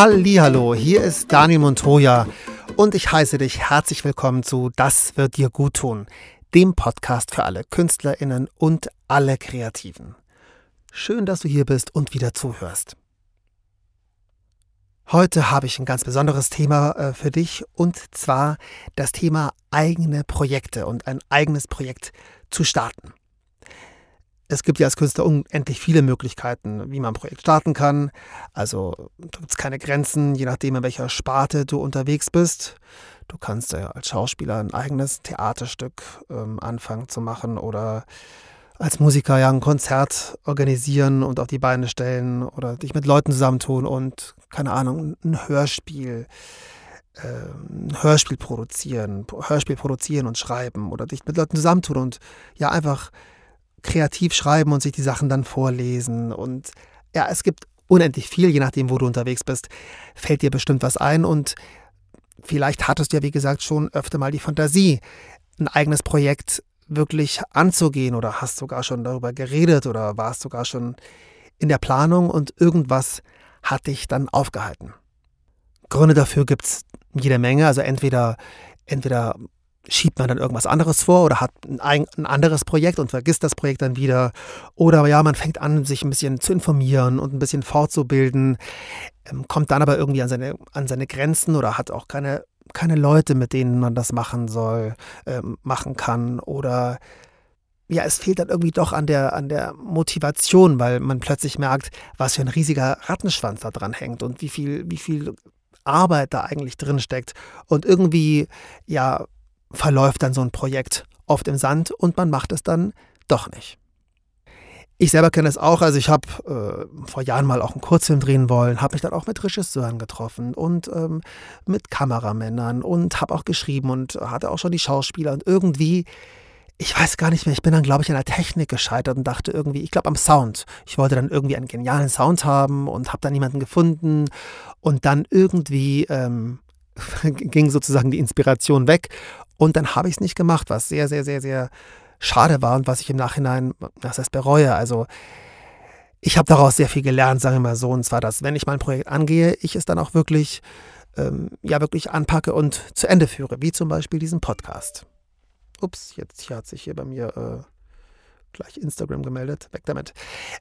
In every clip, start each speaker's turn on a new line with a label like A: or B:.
A: Hallo, hier ist Daniel Montoya und ich heiße dich herzlich willkommen zu Das wird dir gut tun, dem Podcast für alle Künstlerinnen und alle Kreativen. Schön, dass du hier bist und wieder zuhörst. Heute habe ich ein ganz besonderes Thema äh, für dich und zwar das Thema eigene Projekte und ein eigenes Projekt zu starten. Es gibt ja als Künstler unendlich viele Möglichkeiten, wie man ein Projekt starten kann. Also da gibt es keine Grenzen, je nachdem, in welcher Sparte du unterwegs bist. Du kannst ja als Schauspieler ein eigenes Theaterstück ähm, anfangen zu machen oder als Musiker ja ein Konzert organisieren und auf die Beine stellen oder dich mit Leuten zusammentun und, keine Ahnung, ein Hörspiel, äh, ein Hörspiel produzieren, Hörspiel produzieren und schreiben oder dich mit Leuten zusammentun und ja einfach kreativ schreiben und sich die Sachen dann vorlesen. Und ja, es gibt unendlich viel, je nachdem, wo du unterwegs bist, fällt dir bestimmt was ein. Und vielleicht hattest du ja, wie gesagt, schon öfter mal die Fantasie, ein eigenes Projekt wirklich anzugehen oder hast sogar schon darüber geredet oder warst sogar schon in der Planung und irgendwas hat dich dann aufgehalten. Gründe dafür gibt es jede Menge. Also entweder, entweder schiebt man dann irgendwas anderes vor oder hat ein, ein, anderes Projekt und vergisst das Projekt dann wieder. Oder ja, man fängt an, sich ein bisschen zu informieren und ein bisschen fortzubilden, ähm, kommt dann aber irgendwie an seine, an seine Grenzen oder hat auch keine, keine Leute, mit denen man das machen soll, ähm, machen kann. Oder ja, es fehlt dann irgendwie doch an der, an der Motivation, weil man plötzlich merkt, was für ein riesiger Rattenschwanz da dran hängt und wie viel, wie viel Arbeit da eigentlich drin steckt. Und irgendwie, ja, verläuft dann so ein Projekt oft im Sand und man macht es dann doch nicht. Ich selber kenne es auch, also ich habe äh, vor Jahren mal auch einen Kurzfilm drehen wollen, habe mich dann auch mit Regisseuren getroffen und ähm, mit Kameramännern und habe auch geschrieben und hatte auch schon die Schauspieler und irgendwie, ich weiß gar nicht mehr, ich bin dann glaube ich an der Technik gescheitert und dachte irgendwie, ich glaube am Sound. Ich wollte dann irgendwie einen genialen Sound haben und habe dann niemanden gefunden und dann irgendwie ähm, ging sozusagen die Inspiration weg und dann habe ich es nicht gemacht, was sehr, sehr, sehr, sehr schade war und was ich im Nachhinein, das heißt, bereue. Also ich habe daraus sehr viel gelernt, sagen wir mal so. Und zwar, dass wenn ich mein Projekt angehe, ich es dann auch wirklich, ähm, ja, wirklich anpacke und zu Ende führe, wie zum Beispiel diesen Podcast. Ups, jetzt hier hat sich hier bei mir äh, gleich Instagram gemeldet. Weg damit.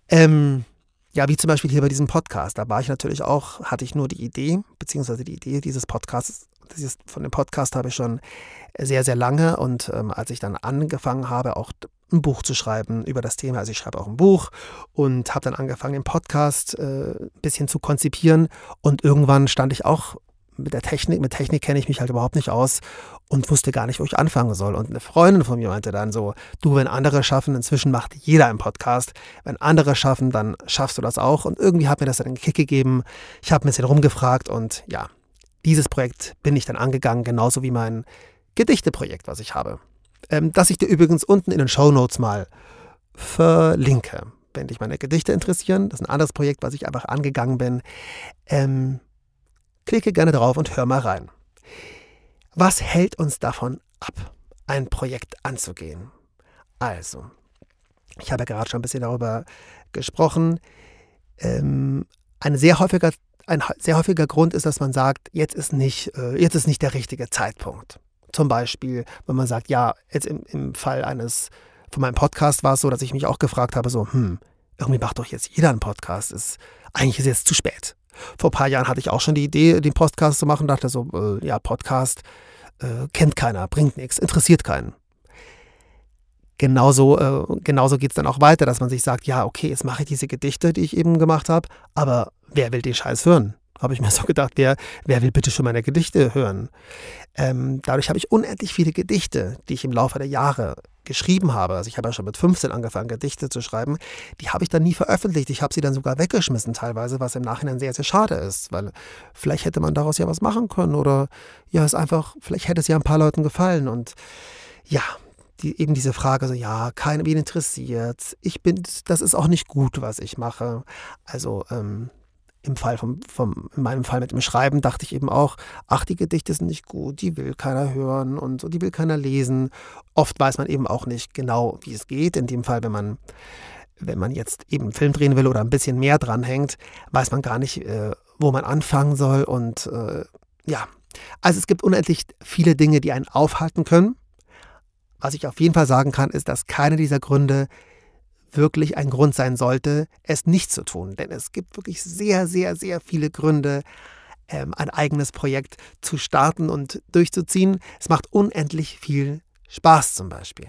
A: Ähm, ja, wie zum Beispiel hier bei diesem Podcast. Da war ich natürlich auch, hatte ich nur die Idee, beziehungsweise die Idee dieses Podcasts dieses, von dem Podcast habe ich schon sehr, sehr lange und ähm, als ich dann angefangen habe, auch ein Buch zu schreiben über das Thema, also ich schreibe auch ein Buch und habe dann angefangen, den Podcast äh, ein bisschen zu konzipieren und irgendwann stand ich auch mit der Technik, mit Technik kenne ich mich halt überhaupt nicht aus und wusste gar nicht, wo ich anfangen soll. Und eine Freundin von mir meinte dann so, du, wenn andere schaffen, inzwischen macht jeder einen Podcast, wenn andere schaffen, dann schaffst du das auch. Und irgendwie hat mir das dann einen Kick gegeben. Ich habe ein bisschen rumgefragt und ja, dieses Projekt bin ich dann angegangen, genauso wie mein Gedichteprojekt, was ich habe. Ähm, das ich dir übrigens unten in den Show Notes mal verlinke. Wenn dich meine Gedichte interessieren, das ist ein anderes Projekt, was ich einfach angegangen bin. Ähm, klicke gerne drauf und hör mal rein. Was hält uns davon ab, ein Projekt anzugehen? Also, ich habe ja gerade schon ein bisschen darüber gesprochen. Ähm, ein sehr häufiger ein sehr häufiger Grund ist, dass man sagt, jetzt ist nicht, äh, jetzt ist nicht der richtige Zeitpunkt. Zum Beispiel, wenn man sagt, ja, jetzt im, im Fall eines, von meinem Podcast war es so, dass ich mich auch gefragt habe, so, hm, irgendwie macht doch jetzt jeder einen Podcast. Ist, eigentlich ist jetzt zu spät. Vor ein paar Jahren hatte ich auch schon die Idee, den Podcast zu machen, dachte so, äh, ja, Podcast äh, kennt keiner, bringt nichts, interessiert keinen. Genauso, äh, genauso geht es dann auch weiter, dass man sich sagt, ja, okay, jetzt mache ich diese Gedichte, die ich eben gemacht habe, aber wer will den Scheiß hören? Habe ich mir so gedacht, wer, wer will bitte schon meine Gedichte hören? Ähm, dadurch habe ich unendlich viele Gedichte, die ich im Laufe der Jahre geschrieben habe. Also ich habe ja schon mit 15 angefangen, Gedichte zu schreiben. Die habe ich dann nie veröffentlicht. Ich habe sie dann sogar weggeschmissen teilweise, was im Nachhinein sehr, sehr schade ist, weil vielleicht hätte man daraus ja was machen können oder ja, es einfach, vielleicht hätte es ja ein paar Leuten gefallen und ja, die, eben diese Frage so, ja, kein, wen interessiert, ich bin, das ist auch nicht gut, was ich mache. Also ähm, im Fall vom, vom, in meinem Fall mit dem Schreiben dachte ich eben auch, ach, die Gedichte sind nicht gut, die will keiner hören und die will keiner lesen. Oft weiß man eben auch nicht genau, wie es geht. In dem Fall, wenn man wenn man jetzt eben einen Film drehen will oder ein bisschen mehr dranhängt, weiß man gar nicht, äh, wo man anfangen soll. Und äh, ja, also es gibt unendlich viele Dinge, die einen aufhalten können. Was ich auf jeden Fall sagen kann, ist, dass keine dieser Gründe wirklich ein Grund sein sollte, es nicht zu tun. Denn es gibt wirklich sehr, sehr, sehr viele Gründe, ähm, ein eigenes Projekt zu starten und durchzuziehen. Es macht unendlich viel Spaß zum Beispiel.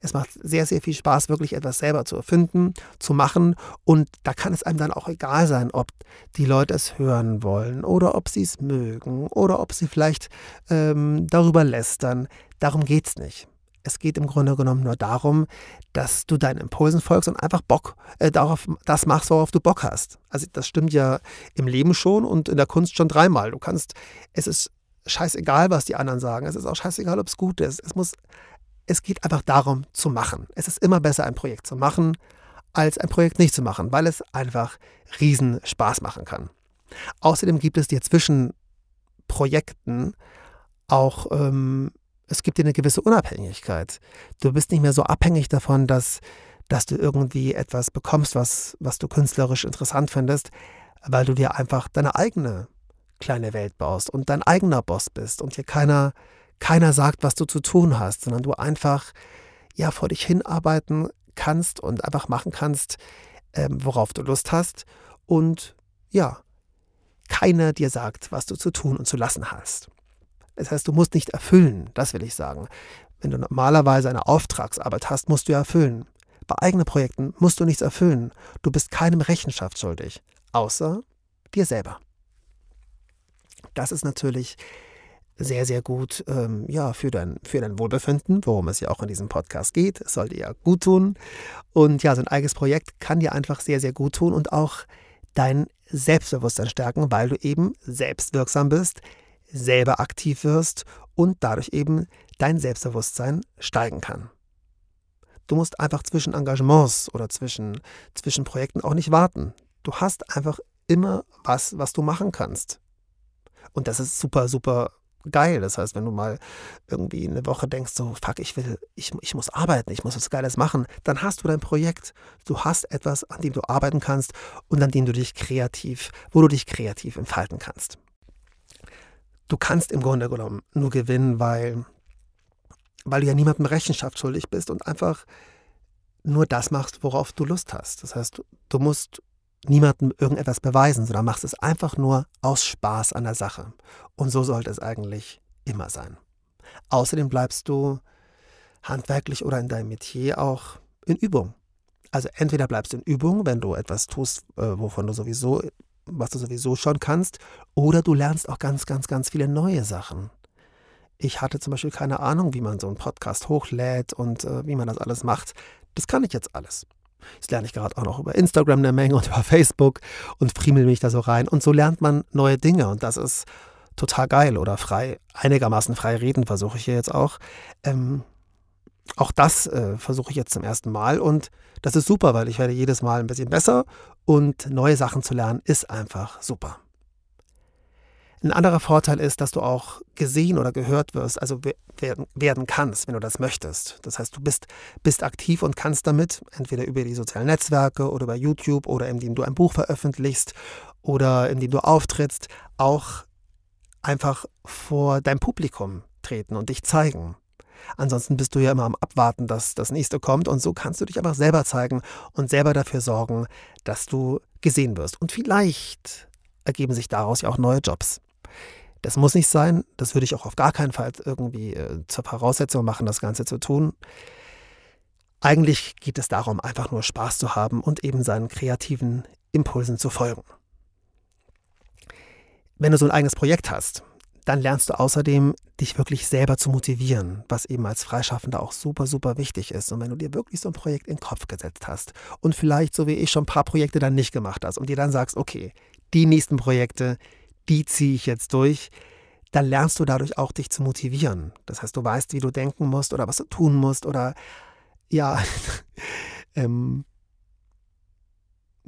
A: Es macht sehr, sehr viel Spaß, wirklich etwas selber zu erfinden, zu machen. Und da kann es einem dann auch egal sein, ob die Leute es hören wollen oder ob sie es mögen oder ob sie vielleicht ähm, darüber lästern. Darum geht es nicht. Es geht im Grunde genommen nur darum, dass du deinen Impulsen folgst und einfach Bock äh, darauf das machst, worauf du Bock hast. Also das stimmt ja im Leben schon und in der Kunst schon dreimal. Du kannst, es ist scheißegal, was die anderen sagen. Es ist auch scheißegal, ob es gut ist. Es muss es geht einfach darum zu machen. Es ist immer besser, ein Projekt zu machen, als ein Projekt nicht zu machen, weil es einfach riesen Spaß machen kann. Außerdem gibt es dir zwischen Projekten auch, ähm, es gibt dir eine gewisse Unabhängigkeit. Du bist nicht mehr so abhängig davon, dass, dass du irgendwie etwas bekommst, was, was du künstlerisch interessant findest, weil du dir einfach deine eigene kleine Welt baust und dein eigener Boss bist und hier keiner keiner sagt, was du zu tun hast, sondern du einfach ja vor dich hinarbeiten kannst und einfach machen kannst, ähm, worauf du Lust hast und ja, keiner dir sagt, was du zu tun und zu lassen hast. Das heißt, du musst nicht erfüllen, das will ich sagen. Wenn du normalerweise eine Auftragsarbeit hast, musst du erfüllen. Bei eigenen Projekten musst du nichts erfüllen. Du bist keinem Rechenschaft schuldig, außer dir selber. Das ist natürlich sehr, sehr gut ähm, ja, für, dein, für dein Wohlbefinden, worum es ja auch in diesem Podcast geht. Es soll dir ja gut tun. Und ja, so ein eigenes Projekt kann dir einfach sehr, sehr gut tun und auch dein Selbstbewusstsein stärken, weil du eben selbstwirksam bist, selber aktiv wirst und dadurch eben dein Selbstbewusstsein steigen kann. Du musst einfach zwischen Engagements oder zwischen, zwischen Projekten auch nicht warten. Du hast einfach immer was, was du machen kannst. Und das ist super, super geil. Das heißt, wenn du mal irgendwie eine Woche denkst, so, fuck, ich will, ich, ich muss arbeiten, ich muss was Geiles machen, dann hast du dein Projekt. Du hast etwas, an dem du arbeiten kannst und an dem du dich kreativ, wo du dich kreativ entfalten kannst. Du kannst im Grunde genommen nur gewinnen, weil, weil du ja niemandem Rechenschaft schuldig bist und einfach nur das machst, worauf du Lust hast. Das heißt, du musst niemandem irgendetwas beweisen, sondern machst es einfach nur aus Spaß an der Sache. Und so sollte es eigentlich immer sein. Außerdem bleibst du handwerklich oder in deinem Metier auch in Übung. Also entweder bleibst du in Übung, wenn du etwas tust, äh, wovon du sowieso, was du sowieso schon kannst, oder du lernst auch ganz, ganz, ganz viele neue Sachen. Ich hatte zum Beispiel keine Ahnung, wie man so einen Podcast hochlädt und äh, wie man das alles macht. Das kann ich jetzt alles. Das lerne ich gerade auch noch über Instagram eine Menge und über Facebook und friemel mich da so rein. Und so lernt man neue Dinge und das ist total geil oder frei, einigermaßen frei reden versuche ich hier jetzt auch. Ähm, auch das äh, versuche ich jetzt zum ersten Mal und das ist super, weil ich werde jedes Mal ein bisschen besser und neue Sachen zu lernen ist einfach super. Ein anderer Vorteil ist, dass du auch gesehen oder gehört wirst, also werden, werden kannst, wenn du das möchtest. Das heißt, du bist, bist aktiv und kannst damit, entweder über die sozialen Netzwerke oder über YouTube oder indem du ein Buch veröffentlichst oder indem du auftrittst, auch einfach vor dein Publikum treten und dich zeigen. Ansonsten bist du ja immer am Abwarten, dass das nächste kommt und so kannst du dich einfach selber zeigen und selber dafür sorgen, dass du gesehen wirst. Und vielleicht ergeben sich daraus ja auch neue Jobs. Das muss nicht sein. Das würde ich auch auf gar keinen Fall irgendwie äh, zur Voraussetzung machen, das Ganze zu tun. Eigentlich geht es darum, einfach nur Spaß zu haben und eben seinen kreativen Impulsen zu folgen. Wenn du so ein eigenes Projekt hast, dann lernst du außerdem, dich wirklich selber zu motivieren, was eben als Freischaffender auch super, super wichtig ist. Und wenn du dir wirklich so ein Projekt in den Kopf gesetzt hast und vielleicht, so wie ich, schon ein paar Projekte dann nicht gemacht hast und dir dann sagst, okay, die nächsten Projekte, die ziehe ich jetzt durch, dann lernst du dadurch auch dich zu motivieren. Das heißt, du weißt, wie du denken musst oder was du tun musst oder ja, ähm,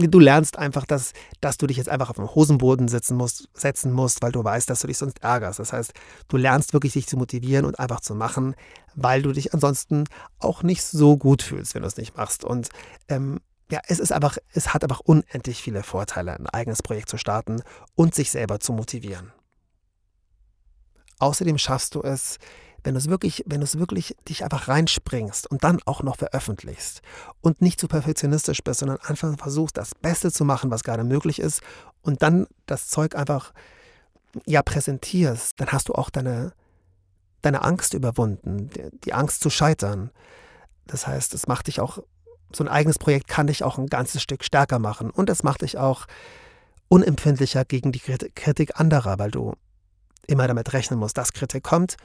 A: du lernst einfach, dass, dass du dich jetzt einfach auf den Hosenboden setzen musst, setzen musst, weil du weißt, dass du dich sonst ärgerst. Das heißt, du lernst wirklich, dich zu motivieren und einfach zu machen, weil du dich ansonsten auch nicht so gut fühlst, wenn du es nicht machst. Und ähm, ja, es ist einfach, es hat einfach unendlich viele Vorteile, ein eigenes Projekt zu starten und sich selber zu motivieren. Außerdem schaffst du es, wenn du es wirklich, wenn du es wirklich dich einfach reinspringst und dann auch noch veröffentlichst und nicht zu perfektionistisch bist, sondern einfach versuchst, das Beste zu machen, was gerade möglich ist und dann das Zeug einfach ja präsentierst, dann hast du auch deine, deine Angst überwunden, die, Angst zu scheitern. Das heißt, es macht dich auch, so ein eigenes Projekt kann dich auch ein ganzes Stück stärker machen und es macht dich auch unempfindlicher gegen die Kritik anderer, weil du immer damit rechnen musst, dass Kritik kommt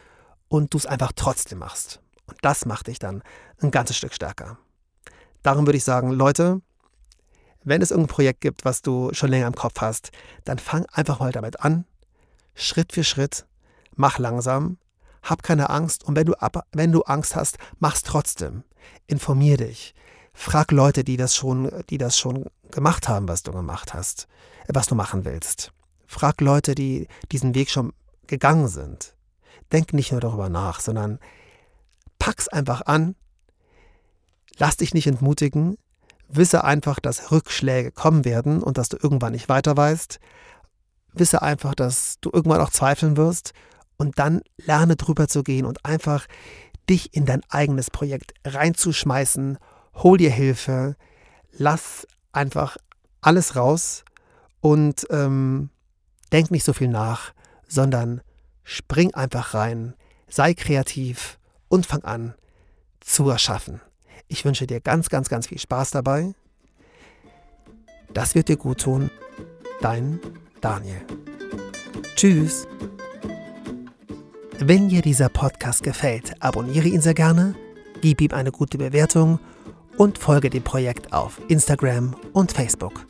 A: und du es einfach trotzdem machst. Und das macht dich dann ein ganzes Stück stärker. Darum würde ich sagen, Leute, wenn es irgendein Projekt gibt, was du schon länger im Kopf hast, dann fang einfach mal damit an, Schritt für Schritt, mach langsam, hab keine Angst und wenn du, wenn du Angst hast, mach's trotzdem. Informier dich. Frag Leute, die das schon, die das schon gemacht haben, was du gemacht hast, was du machen willst. Frag Leute, die diesen Weg schon gegangen sind. Denk nicht nur darüber nach, sondern pack's einfach an. Lass dich nicht entmutigen. Wisse einfach, dass Rückschläge kommen werden und dass du irgendwann nicht weiter weißt. Wisse einfach, dass du irgendwann auch zweifeln wirst und dann lerne drüber zu gehen und einfach dich in dein eigenes Projekt reinzuschmeißen. Hol dir Hilfe, lass einfach alles raus und ähm, denk nicht so viel nach, sondern spring einfach rein, sei kreativ und fang an zu erschaffen. Ich wünsche dir ganz, ganz, ganz viel Spaß dabei. Das wird dir gut tun. Dein Daniel. Tschüss. Wenn dir dieser Podcast gefällt, abonniere ihn sehr gerne, gib ihm eine gute Bewertung und folge dem Projekt auf Instagram und Facebook.